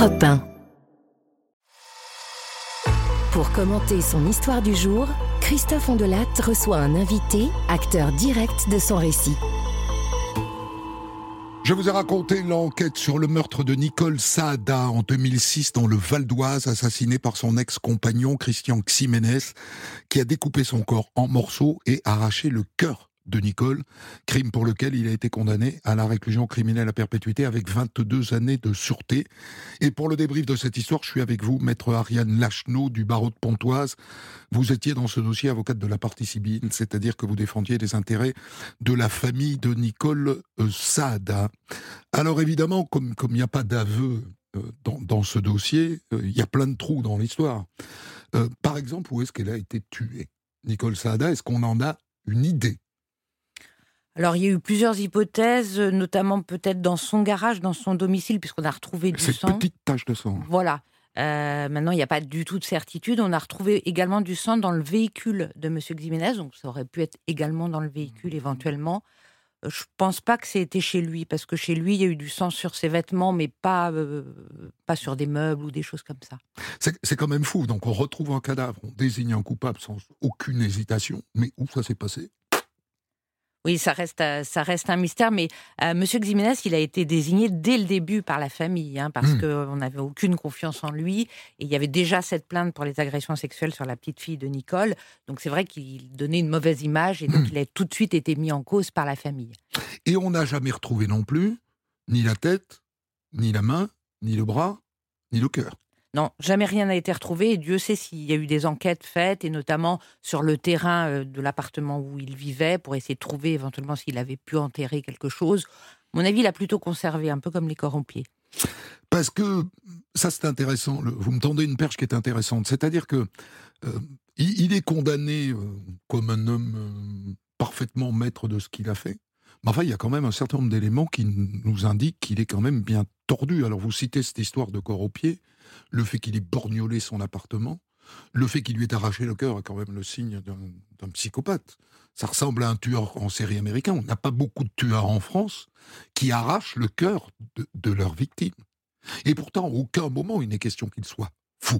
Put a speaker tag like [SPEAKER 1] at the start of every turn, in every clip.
[SPEAKER 1] Europe 1. Pour commenter son histoire du jour, Christophe Ondelat reçoit un invité, acteur direct de son récit.
[SPEAKER 2] Je vous ai raconté l'enquête sur le meurtre de Nicole Saada en 2006 dans le Val d'Oise, assassiné par son ex-compagnon Christian Ximénez, qui a découpé son corps en morceaux et arraché le cœur de Nicole, crime pour lequel il a été condamné à la réclusion criminelle à perpétuité avec 22 années de sûreté. Et pour le débrief de cette histoire, je suis avec vous, maître Ariane Lacheneau du barreau de Pontoise. Vous étiez dans ce dossier avocate de la partie civile, c'est-à-dire que vous défendiez les intérêts de la famille de Nicole euh, Saada. Alors évidemment, comme il n'y a pas d'aveu euh, dans, ce dossier, euh, il y a plein de trous dans l'histoire. par exemple, où est-ce qu'elle a été tuée Nicole Saada, est-ce qu'on en a une idée?
[SPEAKER 3] Alors, il y a eu plusieurs hypothèses, notamment peut-être dans son garage, dans son domicile, puisqu'on a retrouvé du sang.
[SPEAKER 2] Cette petite tache de sang.
[SPEAKER 3] Voilà. Euh, maintenant, il n'y a pas du tout de certitude. On a retrouvé également du sang dans le véhicule de M. Ximénez, donc ça aurait pu être également dans le véhicule éventuellement. Euh, je ne pense pas que c'était chez lui, parce que chez lui, il y a eu du sang sur ses vêtements, mais pas, euh, pas sur des meubles ou des choses comme ça.
[SPEAKER 2] C'est quand même fou. Donc on retrouve un cadavre, on désigne un coupable sans aucune hésitation, mais où ça s'est passé?
[SPEAKER 3] Oui, ça reste, euh, ça reste un mystère, mais euh, Monsieur Ximénez, il a été désigné dès le début par la famille, hein, parce mmh. qu'on n'avait aucune confiance en lui, et il y avait déjà cette plainte pour les agressions sexuelles sur la petite fille de Nicole, donc c'est vrai qu'il donnait une mauvaise image, et donc mmh. il a tout de suite été mis en cause par la famille.
[SPEAKER 2] Et on n'a jamais retrouvé non plus ni la tête, ni la main, ni le bras, ni le cœur.
[SPEAKER 3] Non, jamais rien n'a été retrouvé. Et Dieu sait s'il y a eu des enquêtes faites, et notamment sur le terrain euh, de l'appartement où il vivait, pour essayer de trouver éventuellement s'il avait pu enterrer quelque chose. mon avis, il a plutôt conservé, un peu comme les corps en pied.
[SPEAKER 2] Parce que ça, c'est intéressant. Vous me tendez une perche qui est intéressante. C'est-à-dire que euh, il, est condamné euh, comme un homme parfaitement maître de ce qu'il a fait. Mais enfin, il y a quand même un certain nombre d'éléments qui nous indiquent qu'il est quand même bien Alors, vous citez cette histoire de corps au pied le fait qu'il ait borgnolé son appartement, le fait qu'il lui ait arraché le cœur est quand même le signe d'un psychopathe. Ça ressemble à un tueur en série américain. On n'a pas beaucoup de tueurs en France qui arrachent le cœur de, de leurs victimes. Et pourtant, à aucun moment il n'est question qu'il soit fou.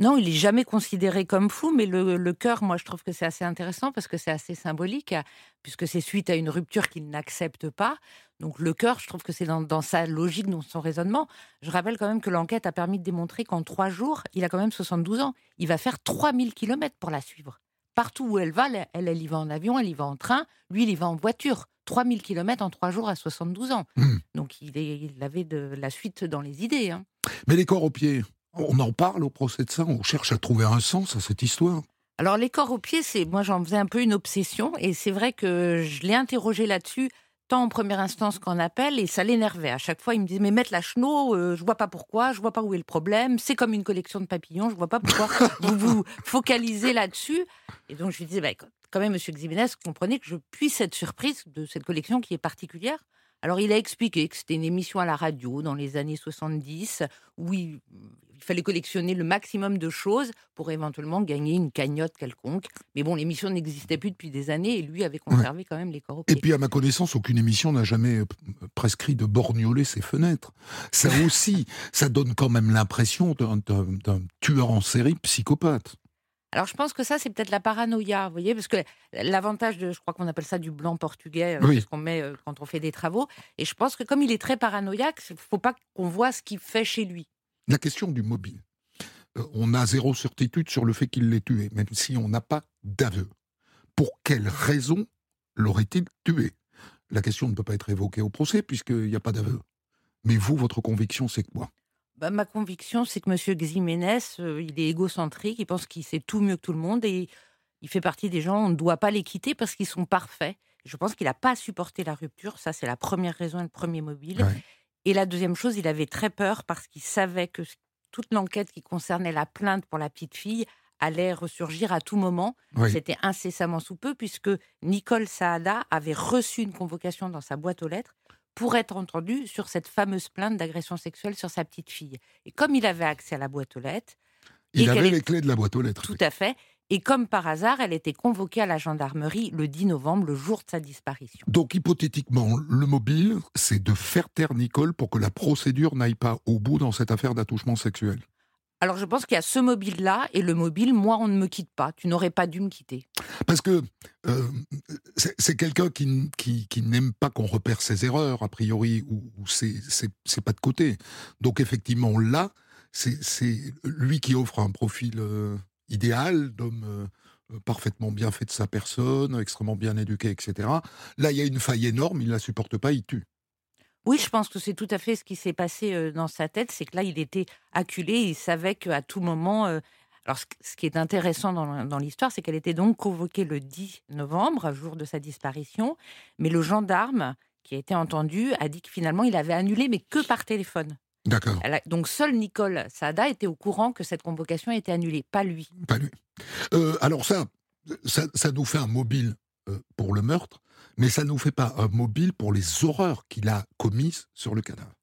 [SPEAKER 3] Non, il n'est jamais considéré comme fou, mais le, cœur, moi, je trouve que c'est assez intéressant parce que c'est assez symbolique, puisque c'est suite à une rupture qu'il n'accepte pas. Donc le cœur, je trouve que c'est dans, sa logique, dans son raisonnement. Je rappelle quand même que l'enquête a permis de démontrer qu'en trois jours, il a quand même 72 ans. Il va faire 3000 km pour la suivre. Partout où elle va, elle, elle, y va en avion, elle y va en train, lui, il y va en voiture. 3000 km en trois jours à 72 ans. Hmm. Donc il, il, avait de la suite dans les idées. Hein.
[SPEAKER 2] Mais les corps au pied, on en parle au procès de ça, on cherche à trouver un sens à cette histoire.
[SPEAKER 3] Alors les corps aux pieds, c'est moi j'en faisais un peu une obsession et c'est vrai que je l'ai interrogé là-dessus tant en première instance qu'en appel et ça l'énervait. À chaque fois, il me disait mais mettre la chenot, euh, je vois pas pourquoi, je vois pas où est le problème. C'est comme une collection de papillons, je vois pas pourquoi vous vous focalisez là-dessus. Et donc je lui disais bah, quand même, Monsieur Ximénez, comprenez que je puisse être surprise de cette collection qui est particulière. Alors il a expliqué que c'était une émission à la radio dans les années 70 où il, fallait collectionner le maximum de choses pour éventuellement gagner une cagnotte quelconque. Mais bon, l'émission n'existait plus depuis des années et lui avait conservé quand même les corps
[SPEAKER 2] Et puis à ma connaissance, aucune émission n'a jamais euh, prescrit de borgnoler ses fenêtres. Ça aussi, ça donne quand même l'impression d'un tueur en série psychopathe.
[SPEAKER 3] Alors je pense que ça, c'est peut-être la paranoïa, vous voyez, parce que l'avantage de, je crois qu'on appelle ça du blanc portugais, euh, ce qu'on met euh, quand on fait des travaux, et je pense que comme il est très paranoïaque, il ne faut pas qu'on voit ce qu'il fait chez lui.
[SPEAKER 2] La question du mobile. Euh, on a zéro certitude sur le fait qu'il l'ait tué, même si on n'a pas d'aveu. Pour quelle raison l'aurait-il tué? La question ne peut pas être évoquée au procès puisqu'il n'y a pas d'aveu. Mais vous, votre conviction, c'est quoi?
[SPEAKER 3] Bah, ma conviction, c'est que M. Ximénez, euh, il est égocentrique, il pense qu'il sait tout mieux que tout le monde et il fait partie des gens, on ne doit pas les quitter parce qu'ils sont parfaits. Je pense qu'il n'a pas supporté la rupture, ça c'est la première raison et le premier mobile. Et la deuxième chose, il avait très peur parce qu'il savait que toute l'enquête qui concernait la plainte pour la petite fille allait ressurgir à tout moment. C'était incessamment sous peu puisque Nicole Saada avait reçu une convocation dans sa boîte aux lettres pour être entendu sur cette fameuse plainte d'agression sexuelle sur sa petite fille. Et comme il avait accès à la boîte aux lettres...
[SPEAKER 2] Il avait les clés de la boîte aux lettres.
[SPEAKER 3] Tout à fait. Et comme par hasard, elle était convoquée à la gendarmerie le 10 novembre, le jour de sa disparition.
[SPEAKER 2] Donc hypothétiquement, le mobile, c'est de faire taire Nicole pour que la procédure n'aille pas au bout dans cette affaire d'attouchement sexuel.
[SPEAKER 3] Alors je pense qu'il y a ce mobile-là et le mobile, moi, on ne me quitte pas. Tu n'aurais pas dû me quitter.
[SPEAKER 2] Parce que euh, c'est quelqu'un qui, qui, n'aime pas qu'on repère ses erreurs, a priori, ou, c'est pas de côté. Donc effectivement, là, c'est lui qui offre un profil euh, idéal d'homme euh, parfaitement bien fait de sa personne, extrêmement bien éduqué, etc. Là, il y a une faille énorme, il ne la supporte pas, il tue.
[SPEAKER 3] Oui, je pense que c'est tout à fait ce qui s'est passé euh, dans sa tête, c'est que là, il était acculé, il savait qu'à tout moment... Euh, alors, ce qui est intéressant dans, l'histoire, c'est qu'elle était donc convoquée le 10 novembre, jour de sa disparition, mais le gendarme qui a été entendu a dit que finalement, il avait annulé, mais que par téléphone.
[SPEAKER 2] D'accord.
[SPEAKER 3] Donc seul Nicole Saada était au courant que cette convocation était annulée, pas lui.
[SPEAKER 2] Pas lui. Euh, alors ça, ça, nous fait un mobile pour le meurtre, mais ça ne nous fait pas un mobile pour les horreurs qu'il a commises sur le cadavre.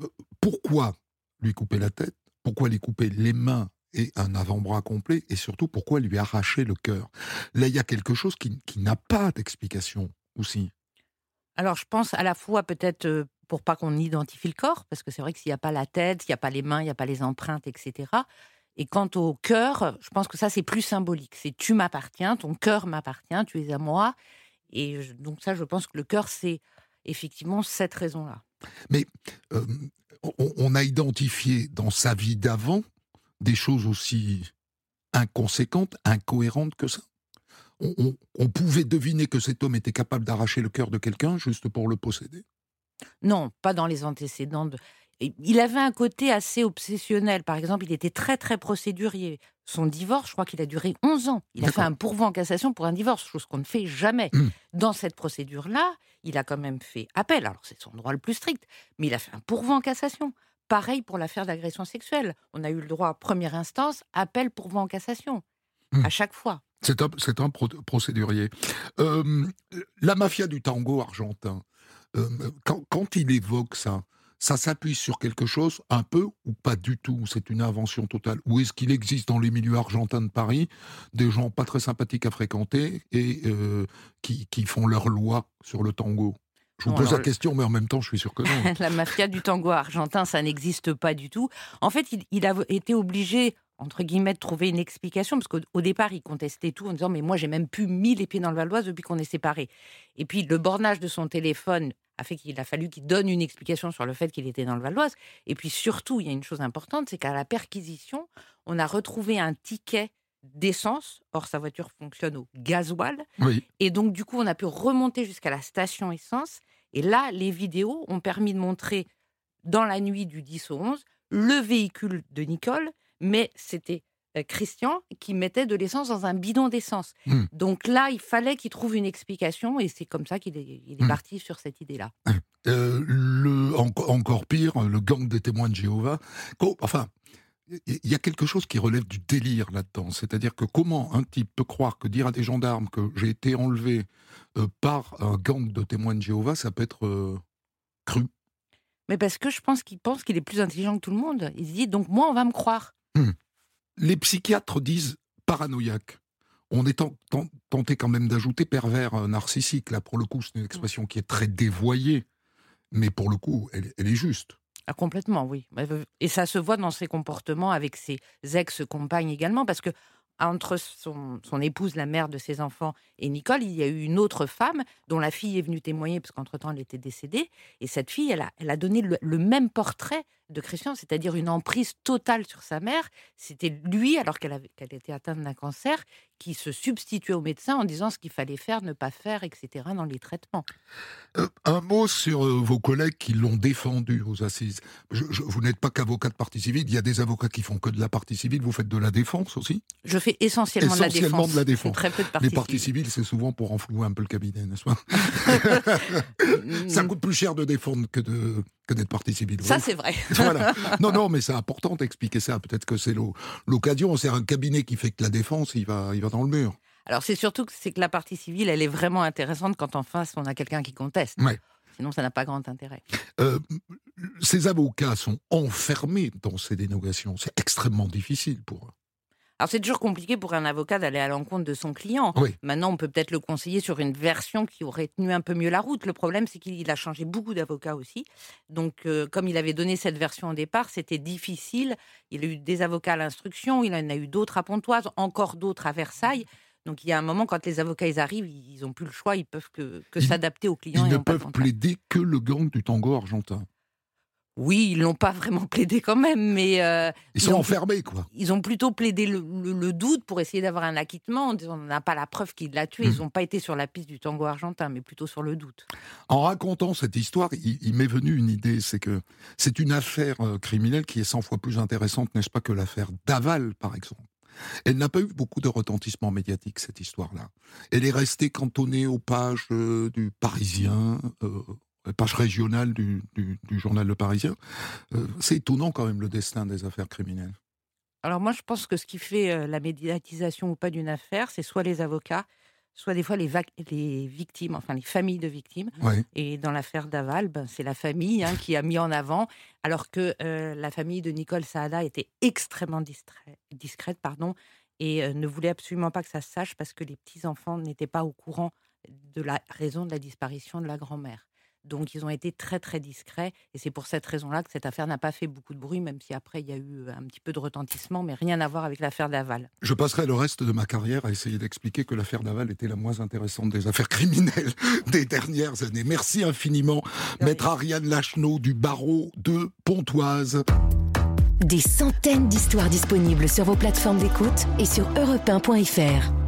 [SPEAKER 2] Euh, pourquoi lui couper la tête? Pourquoi lui couper les mains et un avant-bras complet? Et surtout, pourquoi lui arracher le cœur? Là, il y a quelque chose qui, n'a pas d'explication aussi.
[SPEAKER 3] Alors, je pense à la fois peut-être pour pas qu'on identifie le corps, parce que c'est vrai que s'il n'y a pas la tête, il n'y a pas les mains, il n'y a pas les empreintes, etc. Et quant au cœur, je pense que ça, c'est plus symbolique. C'est tu m'appartiens, ton cœur m'appartient, tu es à moi. Et donc ça, je pense que le cœur, c'est effectivement cette raison-là.
[SPEAKER 2] Mais on, a identifié dans sa vie d'avant des choses aussi inconséquentes, incohérentes que ça? On, pouvait deviner que cet homme était capable d'arracher le cœur de quelqu'un juste pour le posséder.
[SPEAKER 3] Non, pas dans les antécédents. De il avait un côté assez obsessionnel. Par exemple, il était très, très procédurier. Son divorce, je crois qu'il a duré 11 ans. Il a fait un pourvoi en cassation pour un divorce, chose qu'on ne fait jamais. Mmh. Dans cette procédure-là, il a quand même fait appel. Alors, c'est son droit le plus strict, mais il a fait un pourvoi en cassation. Pareil pour l'affaire d'agression sexuelle. On a eu le droit à première instance, appel, pourvoi en cassation. Mmh. À chaque fois.
[SPEAKER 2] C'est un, un procédurier. Euh, la mafia du tango argentin, euh, quand, quand, il évoque ça, ça s'appuie sur quelque chose un peu ou pas du tout? C'est une invention totale Ou est-ce qu'il existe dans les milieux argentins de Paris des gens pas très sympathiques à fréquenter et euh, qui, font leur loi sur le tango? Je vous pose la question, mais en même temps, je suis sûr que non.
[SPEAKER 3] la mafia du tango argentin, ça n'existe pas du tout. En fait, il, a été obligé, entre guillemets, trouver une explication, parce qu'au départ, il contestait tout en disant Mais moi, j'ai même plus mis les pieds dans le Valois depuis qu'on est séparés. Et puis, le bornage de son téléphone a fait qu'il a fallu qu'il donne une explication sur le fait qu'il était dans le Valoise. Et puis surtout, il y a une chose importante, c'est qu'à la perquisition, on a retrouvé un ticket d'essence. Or, sa voiture fonctionne au gasoil. Et donc, du coup, on a pu remonter jusqu'à la station essence. Et là, les vidéos ont permis de montrer, dans la nuit du 10 au 11, le véhicule de Nicole, mais c'était euh, Christian qui mettait de l'essence dans un bidon d'essence. Hmm. Donc là, il fallait qu'il trouve une explication et c'est comme ça qu'il est, hmm. parti sur cette idée-là.
[SPEAKER 2] Euh, le, encore pire, le gang des témoins de Jéhovah. Enfin, il y a quelque chose qui relève du délire là-dedans. C'est-à-dire que comment un type peut croire que dire à des gendarmes que j'ai été enlevé euh, par un gang de témoins de Jéhovah, ça peut être cru?
[SPEAKER 3] Mais parce que je pense qu'il pense qu'il est plus intelligent que tout le monde. Il se dit, donc moi, on va me croire. Hmm
[SPEAKER 2] les psychiatres disent paranoïaque. On est tenté quand même d'ajouter pervers euh, narcissique. Là, pour le coup, c'est une expression qui est très dévoyée, mais pour le coup, elle, est juste.
[SPEAKER 3] Ah, complètement, oui. Et ça se voit dans ses comportements avec ses ex-compagnes également, parce que entre son, épouse, la mère de ses enfants, et Nicole, il y a eu une autre femme dont la fille est venue témoigner, parce qu'entre-temps, elle était décédée. Et cette fille, elle a donné le, même portrait de Christian, c'est-à-dire une emprise totale sur sa mère. C'était lui, alors qu'elle était atteinte d'un cancer, qui se substituait au médecin en disant ce qu'il fallait faire, ne pas faire, etc. dans les traitements.
[SPEAKER 2] Euh, un mot sur euh, vos collègues qui l'ont défendu aux assises. vous n'êtes pas qu'avocat de partie civile, il y a des avocats qui font que de la partie civile. Vous faites de la défense aussi?
[SPEAKER 3] Je fais essentiellement,
[SPEAKER 2] de la défense.
[SPEAKER 3] Très peu de
[SPEAKER 2] partie Les parties civiles, c'est souvent pour enflouer un peu le cabinet, n'est-ce pas? Ça coûte plus cher de défendre que de que d'être partie civile.
[SPEAKER 3] Ça, c'est vrai.
[SPEAKER 2] Non, non, mais c'est important d'expliquer ça. Peut-être que c'est l'occasion. C'est un cabinet qui fait que la défense, il va, il va dans le mur.
[SPEAKER 3] Alors, c'est surtout que c'est que la partie civile, elle est vraiment intéressante quand en face, on a quelqu'un qui conteste. Sinon, ça n'a pas grand intérêt.
[SPEAKER 2] Euh, ces avocats sont enfermés dans ces dénégations. C'est extrêmement difficile pour eux.
[SPEAKER 3] Alors c'est toujours compliqué pour un avocat d'aller à l'encontre de son client.
[SPEAKER 2] Oui.
[SPEAKER 3] Maintenant, on peut peut-être le conseiller sur une version qui aurait tenu un peu mieux la route. Le problème, c'est qu'il a changé beaucoup d'avocats aussi. Donc, euh, comme il avait donné cette version au départ, c'était difficile. Il a eu des avocats à l'instruction, il en a eu d'autres à Pontoise, encore d'autres à Versailles. Donc il y a un moment, quand les avocats ils arrivent, ils n'ont plus le choix, ils peuvent que, s'adapter aux clients.
[SPEAKER 2] Ils
[SPEAKER 3] et
[SPEAKER 2] ne peuvent plaider que le gang du tango argentin.
[SPEAKER 3] Oui, ils l'ont pas vraiment plaidé quand même, mais euh,
[SPEAKER 2] Ils
[SPEAKER 3] Ils
[SPEAKER 2] sont
[SPEAKER 3] ont-
[SPEAKER 2] enfermés, quoi.
[SPEAKER 3] ils ont plutôt plaidé le, le- le doute pour essayer d'avoir un acquittement. en disant, On n'a pas la preuve qu'il l'a tué.
[SPEAKER 2] Mhm.
[SPEAKER 3] Ils n'ont pas été sur la piste du tango argentin, mais plutôt sur le doute.
[SPEAKER 2] En racontant cette histoire, il, il m'est venu une idée, c'est que c'est une affaire euh, criminelle qui est 100 fois plus intéressante, n'est-ce pas, que l'affaire Daval, par exemple. Elle n'a pas eu beaucoup de retentissement médiatique, cette histoire-là. Elle est restée cantonnée aux pages euh, du Parisien, euh, les pages régionales du, du- du journal Le Parisien. Euh, c'est étonnant quand même le destin des affaires criminelles.
[SPEAKER 3] Alors moi, je pense que ce qui fait euh, la médiatisation ou pas d'une affaire, c'est soit les avocats, soit des fois les, les victimes, enfin les familles de victimes.
[SPEAKER 2] Ouais.
[SPEAKER 3] Et dans l'affaire Daval, ben, c'est la famille hein, qui a mis en avant, alors que euh, la famille de Nicole Saada était extrêmement discrète pardon, et euh, ne voulait absolument pas que ça se sache parce que les petits-enfants n'étaient pas au courant de la raison de la disparition de la grand-mère. Donc ils ont été très très discrets et c'est pour cette raison-là que cette affaire n'a pas fait beaucoup de bruit, même si après il y a eu un petit peu de retentissement, mais rien à voir avec l'affaire Daval.
[SPEAKER 2] Je passerai le reste de ma carrière à essayer d'expliquer que l'affaire Daval était la moins intéressante des affaires criminelles des dernières années. Merci infiniment, maître Ariane Lachenot du barreau de Pontoise.
[SPEAKER 1] Des centaines d'histoires disponibles sur vos plateformes d'écoute et sur europe1.fr.